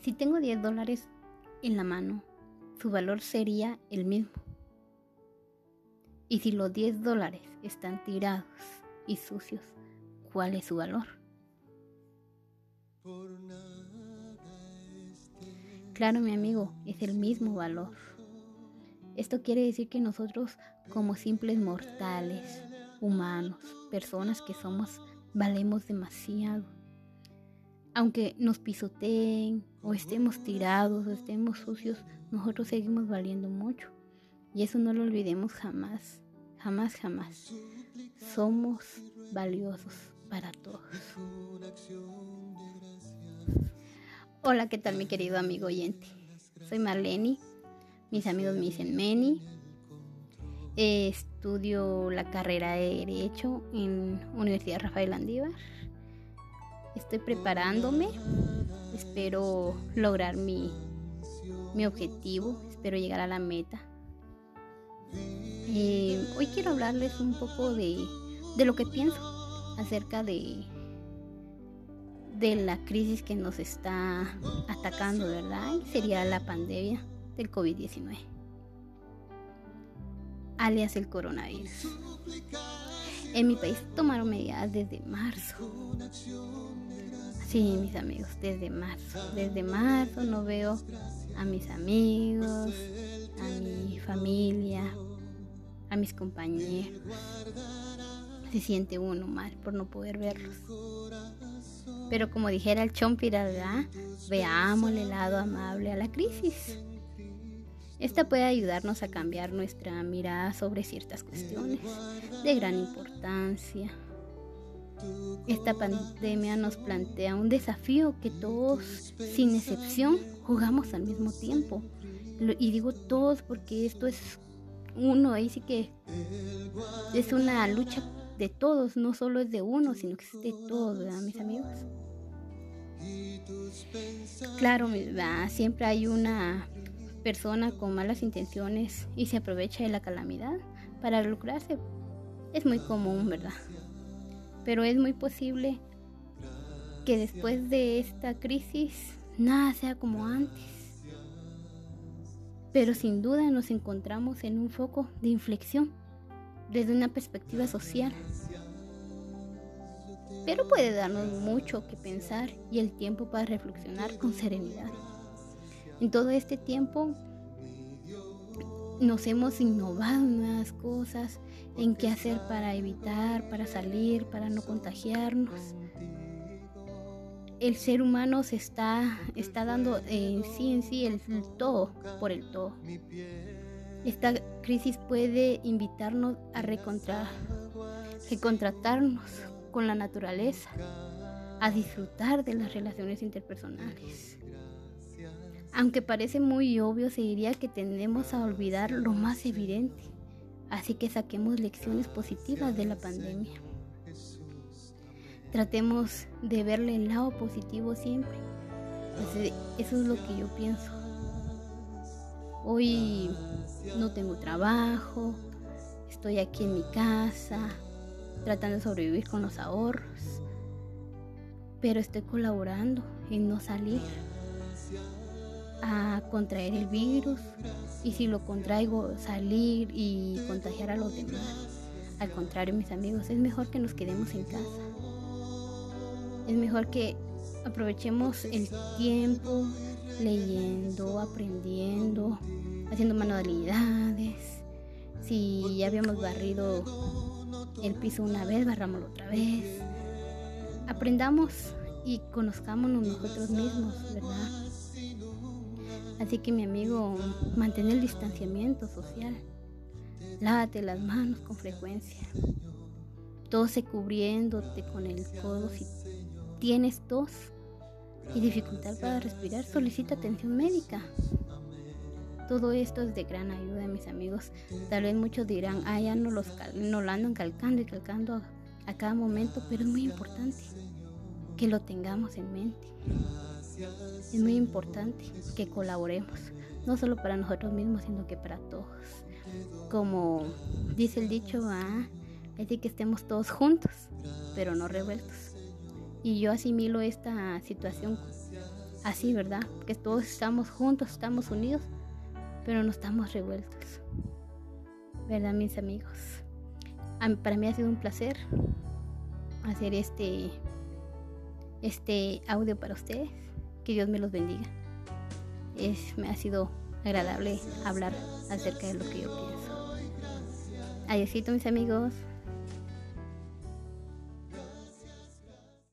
Si tengo 10 dólares en la mano, su valor sería el mismo. Y si los 10 dólares están tirados y sucios, ¿cuál es su valor? Claro, mi amigo, es el mismo valor. Esto quiere decir que nosotros, como simples mortales, humanos, personas que somos, valemos demasiado. Aunque nos pisoteen o estemos tirados o estemos sucios, nosotros seguimos valiendo mucho. Y eso no lo olvidemos jamás, jamás, jamás. Somos valiosos para todos. Hola, ¿qué tal mi querido amigo oyente? Soy Marlene, mis amigos me dicen Meni. Estudio la carrera de Derecho en Universidad Rafael Andívar. Estoy preparándome, espero lograr mi, mi objetivo, espero llegar a la meta. Eh, hoy quiero hablarles un poco de, de lo que pienso acerca de, de la crisis que nos está atacando, ¿verdad? sería la pandemia del COVID-19, alias el coronavirus. En mi país tomaron medidas desde marzo. Sí, mis amigos, desde marzo. Desde marzo no veo a mis amigos, a mi familia, a mis compañeros. Se siente uno mal por no poder verlos. Pero como dijera el Chompira, veamos el lado amable a la crisis. Esta puede ayudarnos a cambiar nuestra mirada sobre ciertas cuestiones de gran importancia. Esta pandemia nos plantea un desafío que todos, sin excepción, jugamos al mismo tiempo. Y digo todos porque esto es uno, ahí sí que es una lucha de todos, no solo es de uno, sino que es de todos, ¿verdad, mis amigos? Claro, siempre hay una persona con malas intenciones y se aprovecha de la calamidad para lucrarse. Es muy común, ¿verdad? Pero es muy posible que después de esta crisis nada sea como antes. Pero sin duda nos encontramos en un foco de inflexión desde una perspectiva social. Pero puede darnos mucho que pensar y el tiempo para reflexionar con serenidad. En todo este tiempo nos hemos innovado en nuevas cosas, en qué hacer para evitar, para salir, para no contagiarnos. El ser humano se está, está dando en sí en sí el, todo por el todo. Esta crisis puede invitarnos a recontratarnos con la naturaleza, a disfrutar de las relaciones interpersonales. Aunque parece muy obvio, se diría que tendemos a olvidar lo más evidente. Así que saquemos lecciones positivas de la pandemia. Tratemos de verle el lado positivo siempre. Eso es lo que yo pienso. Hoy no tengo trabajo, estoy aquí en mi casa, tratando de sobrevivir con los ahorros, pero estoy colaborando en no salir a contraer el virus y si lo contraigo salir y contagiar a los demás. Al contrario, mis amigos, es mejor que nos quedemos en casa. Es mejor que aprovechemos el tiempo leyendo, aprendiendo, haciendo manualidades. Si ya habíamos barrido el piso una vez, barrámoslo otra vez. Aprendamos y conozcámonos nosotros mismos, ¿verdad? Así que mi amigo, mantén el distanciamiento social. Lávate las manos con frecuencia. Tose cubriéndote con el codo. Si tienes tos y dificultad para respirar, solicita atención médica. Todo esto es de gran ayuda, mis amigos. Tal vez muchos dirán, ah, ya no, los no lo andan calcando y calcando a cada momento, pero es muy importante que lo tengamos en mente. Es muy importante que colaboremos, no solo para nosotros mismos, sino que para todos. Como dice el dicho, ah, es de que estemos todos juntos, pero no revueltos. Y yo asimilo esta situación así, ¿verdad? Que todos estamos juntos, estamos unidos, pero no estamos revueltos. ¿Verdad, mis amigos? Para mí ha sido un placer hacer este, este audio para ustedes. Que Dios me los bendiga. Es, me ha sido agradable hablar acerca de lo que yo pienso. Adiósito, mis amigos.